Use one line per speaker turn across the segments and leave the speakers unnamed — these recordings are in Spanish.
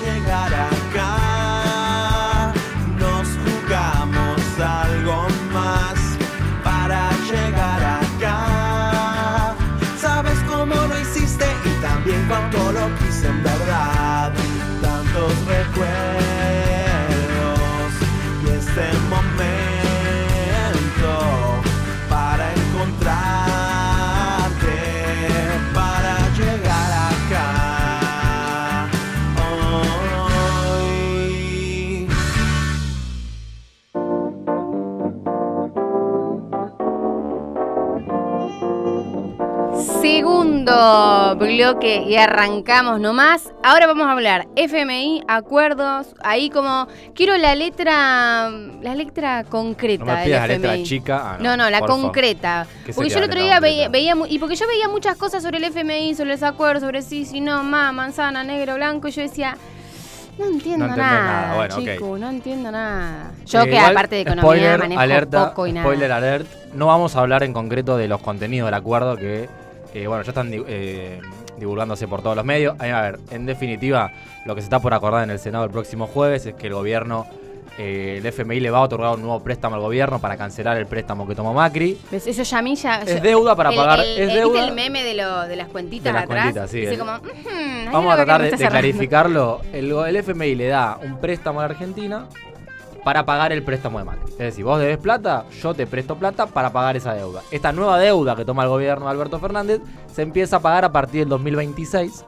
llegar
bloque y arrancamos nomás. Ahora vamos a hablar FMI, acuerdos, ahí como quiero la letra la letra concreta
No me pidas la letra chica. Ah,
No, no, la concreta.
¿Qué
Porque yo el otro día veía, veía y porque yo veía muchas cosas sobre el FMI, sobre los acuerdos, sobre sí, si no, ma, manzana, negro, blanco, y yo decía, no entiendo
No
nada,
nada, bueno,
chico, no entiendo nada. Yo
Eh,
que
igual,
aparte de economía
spoiler,
manejo
alerta,
poco y nada.
Spoiler alert. No vamos a hablar en concreto de los contenidos del acuerdo que, eh, bueno, ya están eh, divulgándose por todos los medios. A ver, en definitiva, lo que se está por acordar en el Senado el próximo jueves es que el gobierno, eh, el FMI le va a otorgar un nuevo préstamo al gobierno para cancelar el préstamo que tomó Macri.
¿Ves? Eso ya a mí ya...
Es deuda para
el-
pagar,
el-
es
¿viste
deuda.
el meme de, lo, de las cuentitas
De las
atrás?
cuentitas, sí, el-
como, "Ujú, ahí
Vamos a tratar de, de
cerrando".
clarificarlo. El, el FMI le da un préstamo a la Argentina para pagar el préstamo de Macri. Es decir, vos debes plata, yo te presto plata para pagar esa deuda. Esta nueva deuda que toma el gobierno de Alberto Fernández se empieza a pagar a partir del 2026.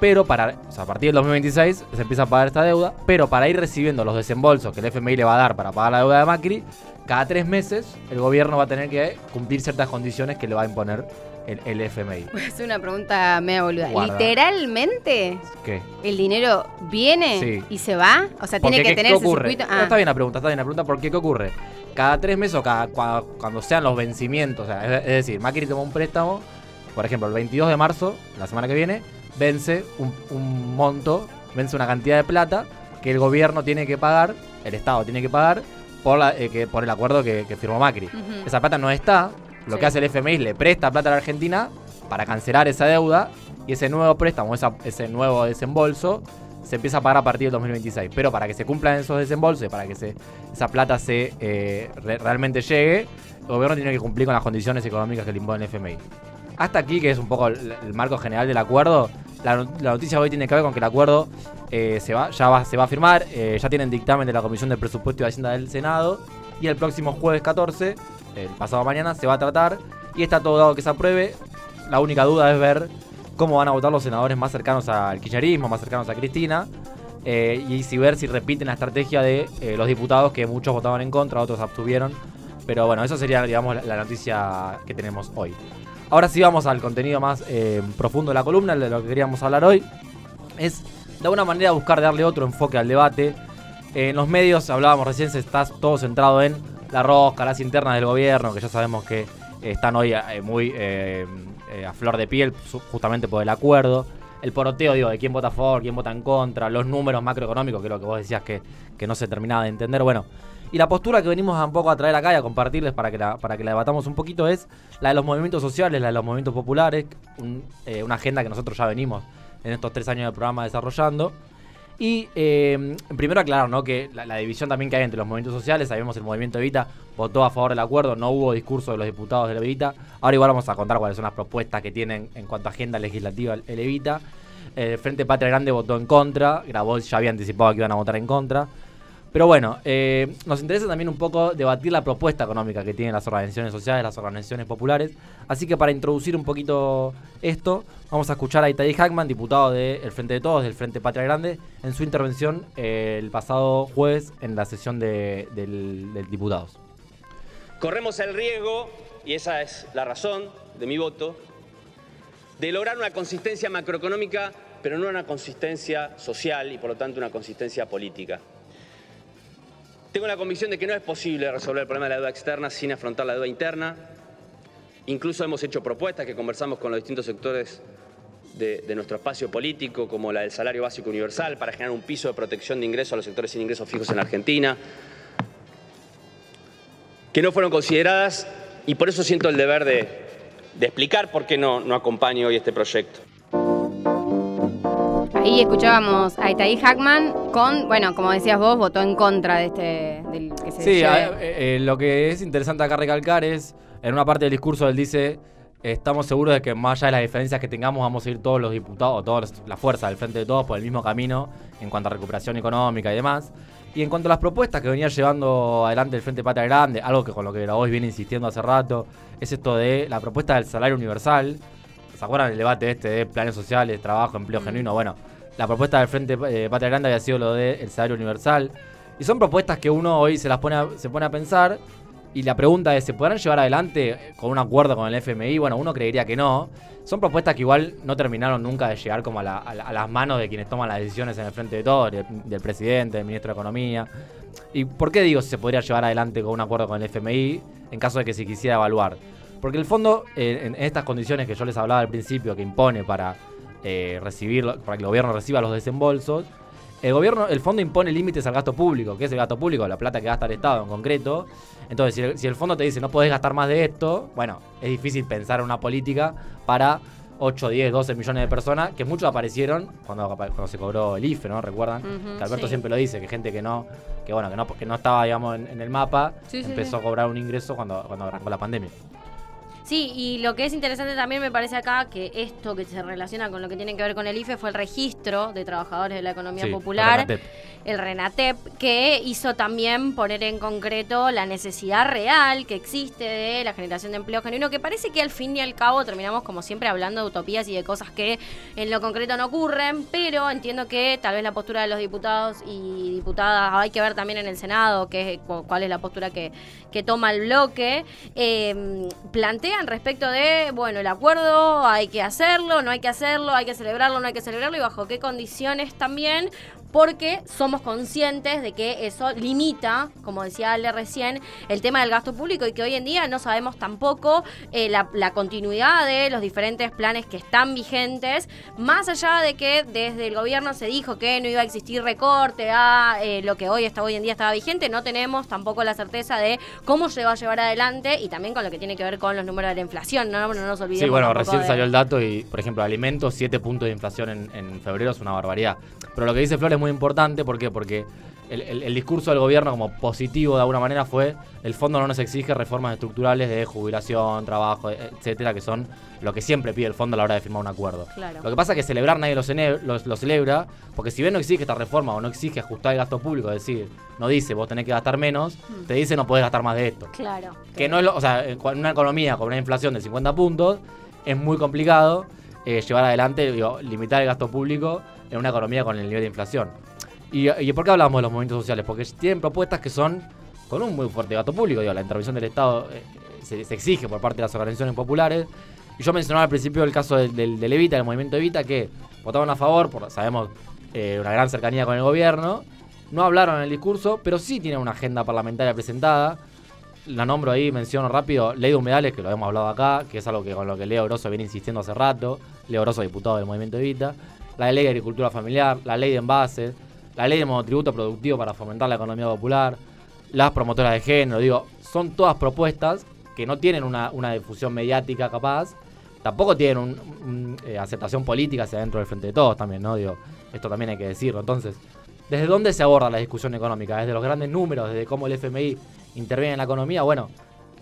Pero para, o sea, a partir del 2026 se empieza a pagar esta deuda, pero para ir recibiendo los desembolsos que el FMI le va a dar para pagar la deuda de Macri, cada tres meses el gobierno va a tener que cumplir ciertas condiciones que le va a imponer el, el FMI.
Hacer una pregunta media boluda.
Guarda.
¿Literalmente
¿Qué?
el dinero viene
Sí.
y se va? O sea, tiene que
¿qué-
tener
qué
ese circuito...
No,
Ah.
Está bien la pregunta, está bien la pregunta, porque ¿qué ocurre? Cada tres meses o cada, cua- cuando sean los vencimientos, o sea, es, es decir, Macri tomó un préstamo, por ejemplo, el 22 de marzo, la semana que viene, vence un, un monto, vence una cantidad de plata que el gobierno tiene que pagar, el Estado tiene que pagar, por, la- eh, que, por el acuerdo que, que firmó Macri. Esa plata no está, lo
Sí.
que hace el FMI es le presta plata a la Argentina para cancelar esa deuda y ese nuevo préstamo, esa- ese nuevo desembolso se empieza a pagar a partir del 2026. Pero para que se cumplan esos desembolsos, y para que se, esa plata se eh, re- realmente llegue, el gobierno tiene que cumplir con las condiciones económicas que le impone el FMI. Hasta aquí, que es un poco el, el marco general del acuerdo, la, la noticia hoy tiene que ver con que el acuerdo eh, se, va, ya va, se va a firmar, eh, ya tienen dictamen de la Comisión de Presupuesto y Hacienda del Senado, y el próximo jueves 14, el pasado mañana, se va a tratar, y está todo dado que se apruebe. La única duda es ver cómo van a votar los senadores más cercanos al kirchnerismo, más cercanos a Cristina, eh, y si ver si repiten la estrategia de eh, los diputados que muchos votaban en contra, otros abstuvieron. Pero bueno, eso sería, digamos, la, noticia que tenemos hoy. Ahora sí vamos al contenido más eh, profundo de la columna, de lo que queríamos hablar hoy. Es de alguna manera buscar darle otro enfoque al debate. en los medios hablábamos recién, se está todo centrado en la rosca, las internas del gobierno, que ya sabemos que están hoy eh, muy eh, eh, a flor de piel, justamente por el acuerdo. El poroteo, digo, de quién vota a favor, quién vota en contra, los números macroeconómicos, que es lo que vos decías que, que no se terminaba de entender. Bueno, y la postura que venimos un poco a traer acá y a compartirles para que la, para que la debatamos un poquito es la de los movimientos sociales, la de los movimientos populares, un- eh, una agenda que nosotros ya venimos en estos tres años de programa desarrollando. Y eh, primero aclarar ¿no? que la, división también que hay entre los movimientos sociales, sabemos el movimiento Evita votó a favor del acuerdo, no hubo discurso de los diputados del Evita. Ahora igual vamos a contar cuáles son las propuestas que tienen en cuanto a agenda legislativa el el Evita. El Frente Patria Grande votó en contra, Grabois ya había anticipado que iban a votar en contra. Pero bueno, eh, nos interesa también un poco debatir la propuesta económica que tienen las organizaciones sociales, las organizaciones populares. Así que para introducir un poquito esto, vamos a escuchar a Itay Hackman, diputado del Frente de Todos, del Frente Patria Grande, en su intervención eh, el pasado jueves en la sesión de, diputados.
Corremos el riesgo, y esa es la razón de mi voto, de lograr una consistencia macroeconómica, pero no una consistencia social y por lo tanto una consistencia política. Tengo la convicción de que no es posible resolver el problema de la deuda externa sin afrontar la deuda interna. Incluso hemos hecho propuestas que conversamos con los distintos sectores de, nuestro espacio político, como la del salario básico universal, para generar un piso de protección de ingresos a los sectores sin ingresos fijos en la Argentina que no fueron consideradas y por eso siento el deber de, explicar por qué no acompaño hoy este proyecto.
Ahí escuchábamos a Itaí Hackman con, bueno, como decías vos, votó en contra de este, del que se
Sí, a- eh, eh, lo que es interesante acá recalcar es, en una parte del discurso él dice, estamos seguros de que más allá de las diferencias que tengamos, vamos a ir todos los diputados, o toda la fuerza del frente de todos por el mismo camino en cuanto a recuperación económica y demás. Y en cuanto a las propuestas que venía llevando adelante el Frente Patria Grande, algo que con lo que Grabois viene insistiendo hace rato, es esto de la propuesta del salario universal. ¿Se acuerdan del debate este de planes sociales, trabajo, empleo genuino? Bueno, la propuesta del Frente eh, Patria Grande había sido lo del salario universal. Y son propuestas que uno hoy se las pone a, se pone a pensar. Y la pregunta es, ¿se podrán llevar adelante con un acuerdo con el FMI? Bueno, uno creería que no. Son propuestas que igual no terminaron nunca de llegar como a, la- a la- a las manos de quienes toman las decisiones en el frente de todo, del, presidente, del ministro de Economía. ¿Y por qué digo si se podría llevar adelante con un acuerdo con el FMI en caso de que se quisiera evaluar? Porque el fondo, eh, en estas condiciones que yo les hablaba al principio, que impone para eh, recibir, para que el gobierno reciba los desembolsos, el gobierno, el fondo impone límites al gasto público, que es el gasto público, la plata que gasta el Estado en concreto. Entonces, si el, si el fondo te dice no podés gastar más de esto, bueno, es difícil pensar en una política para 8, 10, 12 millones de personas, que muchos aparecieron cuando, cuando se cobró el IFE, ¿no? ¿Recuerdan? Que Alberto
sí.
siempre lo dice, que gente que no, que bueno, que no, que no estaba, digamos, en, en el mapa,
sí,
empezó
sí.
a cobrar un ingreso cuando, cuando arrancó la pandemia.
Sí, y lo que es interesante también me parece acá que esto que se relaciona con lo que tiene que ver con el IFE fue el registro de trabajadores de la economía
Sí,
popular,
Renatep.
el RENATEP, que hizo también poner en concreto la necesidad real que existe de la generación de empleo genuino, que parece que al fin y al cabo terminamos como siempre hablando de utopías y de cosas que en lo concreto no ocurren, pero entiendo que tal vez la postura de los diputados y diputadas, hay que ver también en el Senado qué, cu- cuál es la postura que, que toma el bloque, eh, plantean respecto de, bueno, el acuerdo hay que hacerlo, no hay que hacerlo, hay que celebrarlo, no hay que celebrarlo y bajo qué condiciones también, porque somos conscientes de que eso limita, como decía Ale recién, el tema del gasto público y que hoy en día no sabemos tampoco eh, la, la continuidad de los diferentes planes que están vigentes, más allá de que desde el gobierno se dijo que no iba a existir recorte a eh, lo que hoy está hoy en día estaba vigente, no tenemos tampoco la certeza de cómo se va a llevar adelante y también con lo que tiene que ver con los números la inflación, no, no nos olvidemos.
Sí, bueno, recién
de-
salió el dato y, por ejemplo, alimentos, 7 puntos de inflación en, en febrero es una barbaridad. Pero lo que dice Flor es muy importante, ¿por qué? Porque el, el- el discurso del gobierno como positivo de alguna manera fue, el fondo no nos exige reformas estructurales de jubilación, trabajo, etcétera, que son lo que siempre pide el fondo a la hora de firmar un acuerdo.
Claro.
Lo que pasa es que celebrar nadie lo, cene- lo- lo celebra, porque si bien no exige esta reforma o no exige ajustar el gasto público, es decir, no dice vos tenés que gastar menos, te dice no podés gastar más de esto.
Claro.
Que no es lo, o sea, en una economía con una inflación de 50 puntos, es muy complicado eh, llevar adelante, digo, limitar el gasto público en una economía con el nivel de inflación. ¿Y, por qué hablamos de los movimientos sociales? Porque tienen propuestas que son con un muy fuerte gasto público, la intervención del Estado eh, se, exige por parte de las organizaciones populares. Y yo mencionaba al principio el caso del, del, del Evita, del movimiento Evita, que votaron a favor, por, sabemos, eh, una gran cercanía con el gobierno. No hablaron en el discurso, pero sí tienen una agenda parlamentaria presentada la nombro ahí, menciono rápido, ley de humedales, que lo hemos hablado acá, que es algo que con lo que Leo Grosso viene insistiendo hace rato, Leo Grosso, diputado del Movimiento Evita, la ley de agricultura familiar, la ley de envases, la ley de monotributo productivo para fomentar la economía popular, las promotoras de género, digo, son todas propuestas que no tienen una, una difusión mediática capaz, tampoco tienen un, un, eh, aceptación política hacia dentro del frente de todos también, ¿no? Digo, esto también hay que decirlo. Entonces, ¿desde dónde se aborda la discusión económica? ¿Desde los grandes números? ¿Desde cómo el FMI interviene en la economía? Bueno,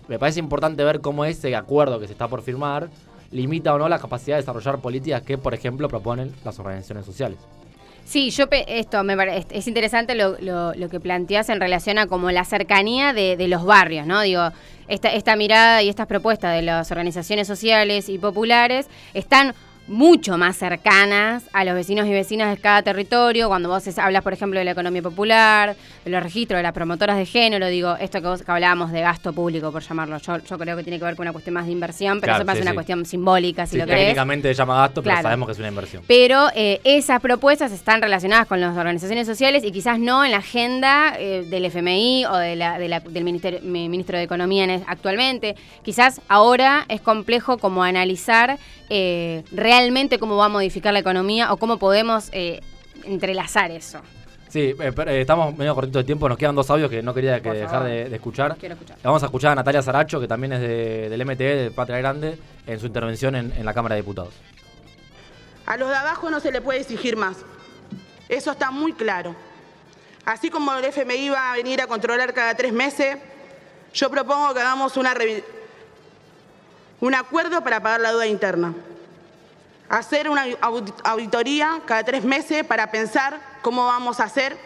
me parece importante ver cómo ese acuerdo que se está por firmar limita o no la capacidad de desarrollar políticas que, por ejemplo, proponen las organizaciones sociales.
Sí, yo esto me es interesante lo, lo- lo que planteas en relación a como la cercanía de, de los barrios, ¿no? Digo, esta, esta mirada y estas propuestas de las organizaciones sociales y populares están mucho más cercanas a los vecinos y vecinas de cada territorio. Cuando vos hablas, por ejemplo, de la economía popular, de los registros de las promotoras de género, digo, esto que, vos, que hablábamos de gasto público, por llamarlo, yo, yo creo que tiene que ver con una cuestión más de inversión, pero
Claro,
eso
sí,
es una
sí.
cuestión simbólica, si
Sí,
lo querés.
técnicamente se llama gasto, pero sabemos que es una inversión.
Pero eh, esas propuestas están relacionadas con las organizaciones sociales y quizás no en la agenda eh, del FMI o de la- de la- del ministerio, ministro de Economía en actualmente. Quizás ahora es complejo como analizar eh, realmente cómo va a modificar la economía o cómo podemos eh, entrelazar eso.
Sí, eh, pero, eh, estamos medio cortitos de tiempo, nos quedan dos audios que no quería que dejar de, de escuchar.
Quiero escuchar.
Vamos a escuchar a Natalia Saracho, que también es de- del MTE, de Patria Grande, en su intervención en, en la Cámara de Diputados.
A los de abajo no se le puede exigir más. Eso está muy claro. Así como el FMI va a venir a controlar cada tres meses, yo propongo que hagamos una un acuerdo para pagar la deuda interna. Hacer una audit- auditoría cada tres meses para pensar cómo vamos a hacer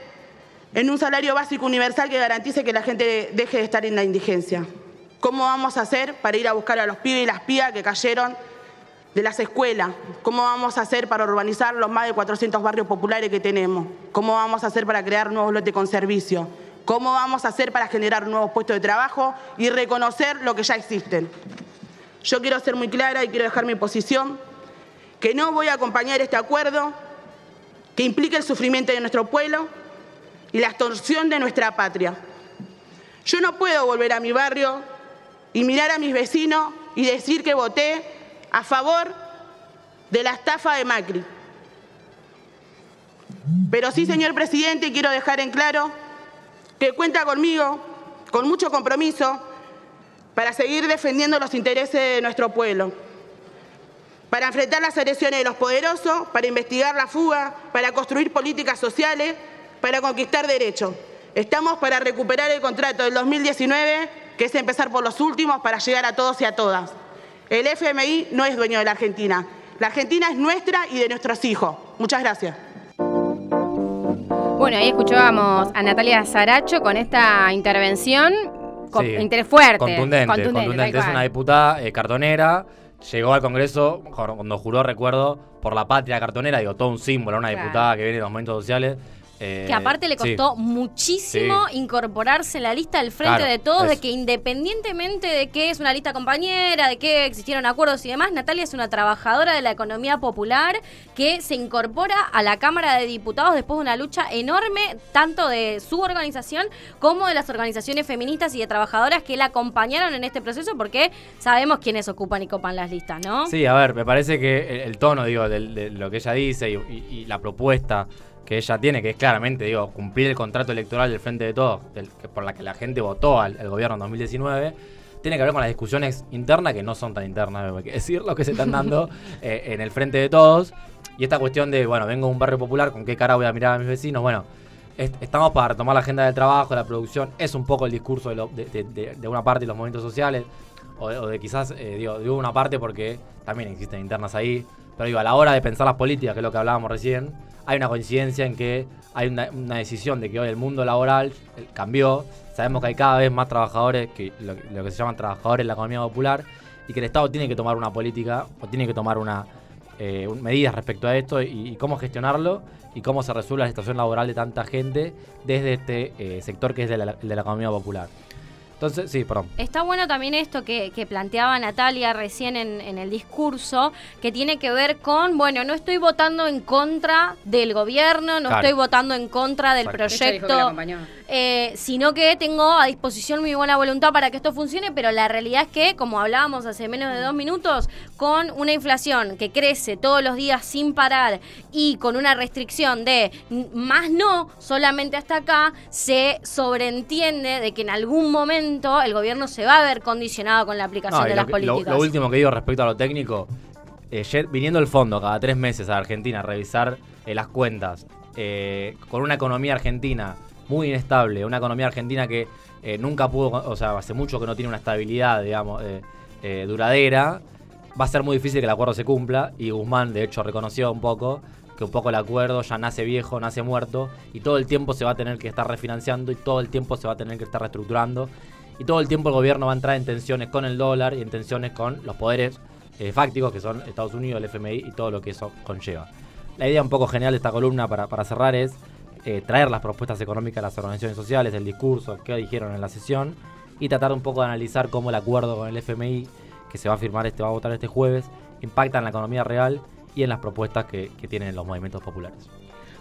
en un salario básico universal que garantice que la gente deje de estar en la indigencia. ¿Cómo vamos a hacer para ir a buscar a los pibes y las pibas que cayeron de las escuelas? ¿Cómo vamos a hacer para urbanizar los más de 400 barrios populares que tenemos? ¿Cómo vamos a hacer para crear nuevos lotes con servicio? ¿Cómo vamos a hacer para generar nuevos puestos de trabajo y reconocer lo que ya existen? Yo quiero ser muy clara y quiero dejar mi posición, que no voy a acompañar este acuerdo que implica el sufrimiento de nuestro pueblo y la extorsión de nuestra patria. Yo no puedo volver a mi barrio y mirar a mis vecinos y decir que voté a favor de la estafa de Macri. Pero sí, señor presidente, quiero dejar en claro que cuenta conmigo, con mucho compromiso, para seguir defendiendo los intereses de nuestro pueblo, para enfrentar las agresiones de los poderosos, para investigar la fuga, para construir políticas sociales, para conquistar derechos. Estamos para recuperar el contrato del 2019, que es empezar por los últimos para llegar a todos y a todas. El FMI no es dueño de la Argentina. La Argentina es nuestra y de nuestros hijos. Muchas gracias.
Bueno, ahí escuchábamos a Natalia Saracho con esta intervención. Con
Sí.
interés fuerte.
Contundente, contundente. Es una diputada eh, cartonera. Llegó al Congreso cuando juró, recuerdo, por la patria cartonera. Digo, todo un símbolo, una diputada que viene de los movimientos sociales. Eh,
Que aparte le
sí.
costó muchísimo
Sí.
incorporarse en la lista del frente
Claro,
de todos, de que independientemente de que es una lista compañera, de que existieron acuerdos y demás, Natalia es una trabajadora de la economía popular que se incorpora a la Cámara de Diputados después de una lucha enorme, tanto de su organización como de las organizaciones feministas y de trabajadoras que la acompañaron en este proceso, porque sabemos quiénes ocupan y copan las listas, ¿no?
Sí, a ver, me parece que el, el tono, digo, del- de, lo que ella dice y, y- y la propuesta que ella tiene, que es claramente, digo, cumplir el contrato electoral del Frente de Todos, del- que- por la que la gente votó al, al gobierno en 2019, tiene que ver con las discusiones internas, que no son tan internas, hay que decirlo, que se están dando eh, en el Frente de Todos. Y esta cuestión de, bueno, vengo de un barrio popular, ¿con qué cara voy a mirar a mis vecinos? Bueno, est- estamos para retomar la agenda del trabajo, la producción, es un poco el discurso de, lo- de- de- de- de una parte de los movimientos sociales, o de, o de quizás, eh, digo, digo una parte porque también existen internas ahí, pero digo, a la hora de pensar las políticas, que es lo que hablábamos recién, hay una coincidencia en que hay una, decisión de que hoy el mundo laboral eh, cambió, sabemos que hay cada vez más trabajadores, que lo, que se llaman trabajadores en la economía popular, y que el Estado tiene que tomar una política, o tiene que tomar una eh, medidas respecto a esto y, cómo gestionarlo y cómo se resuelve la situación laboral de tanta gente desde este eh, sector que es de la, de la economía popular. Entonces, sí, perdón.
Está bueno también esto que, que planteaba Natalia recién en, en el discurso, que tiene que ver con, bueno, no estoy votando en contra del gobierno, no
Claro.
estoy votando en contra del
Exacto.
Ella dijo que la
proyecto. Eh, sino que tengo a disposición mi buena voluntad para que esto funcione, pero la realidad es que, como hablábamos hace menos de dos minutos, con una inflación que crece todos los días sin parar y con una restricción de más no, solamente hasta acá, se sobreentiende de que en algún momento el gobierno se va a ver condicionado con la aplicación
No,
de las
que-
políticas.
lo último que digo respecto a lo técnico, eh, viniendo el fondo cada tres meses a Argentina a revisar eh, las cuentas, eh, con una economía argentina muy inestable, una economía argentina que eh, nunca pudo, o sea, hace mucho que no tiene una estabilidad, digamos, eh, eh, duradera, va a ser muy difícil que el acuerdo se cumpla y Guzmán, de hecho, reconoció un poco que un poco el acuerdo ya nace viejo, nace muerto y todo el tiempo se va a tener que estar refinanciando y todo el tiempo se va a tener que estar reestructurando y todo el tiempo el gobierno va a entrar en tensiones con el dólar y en tensiones con los poderes fácticos que son Estados Unidos, el FMI y todo lo que eso conlleva. La idea un poco general de esta columna para, para cerrar es eh, traer las propuestas económicas de las organizaciones sociales, el discurso, qué dijeron en la sesión y tratar un poco de analizar cómo el acuerdo con el FMI que se va a firmar este, va a votar este jueves, impacta en la economía real y en las propuestas que, que tienen los movimientos populares.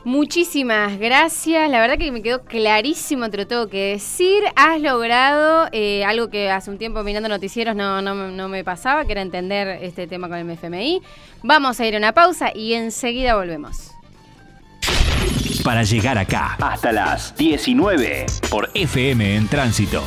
Muchísimas gracias. La verdad que me quedó clarísimo, te lo tengo que decir. Has logrado eh, algo que hace un tiempo mirando noticieros no, no, no me pasaba, que era entender este tema con el FMI. Vamos a ir a una pausa y enseguida volvemos.
Para llegar acá,
Hasta las 19 por
FM en tránsito.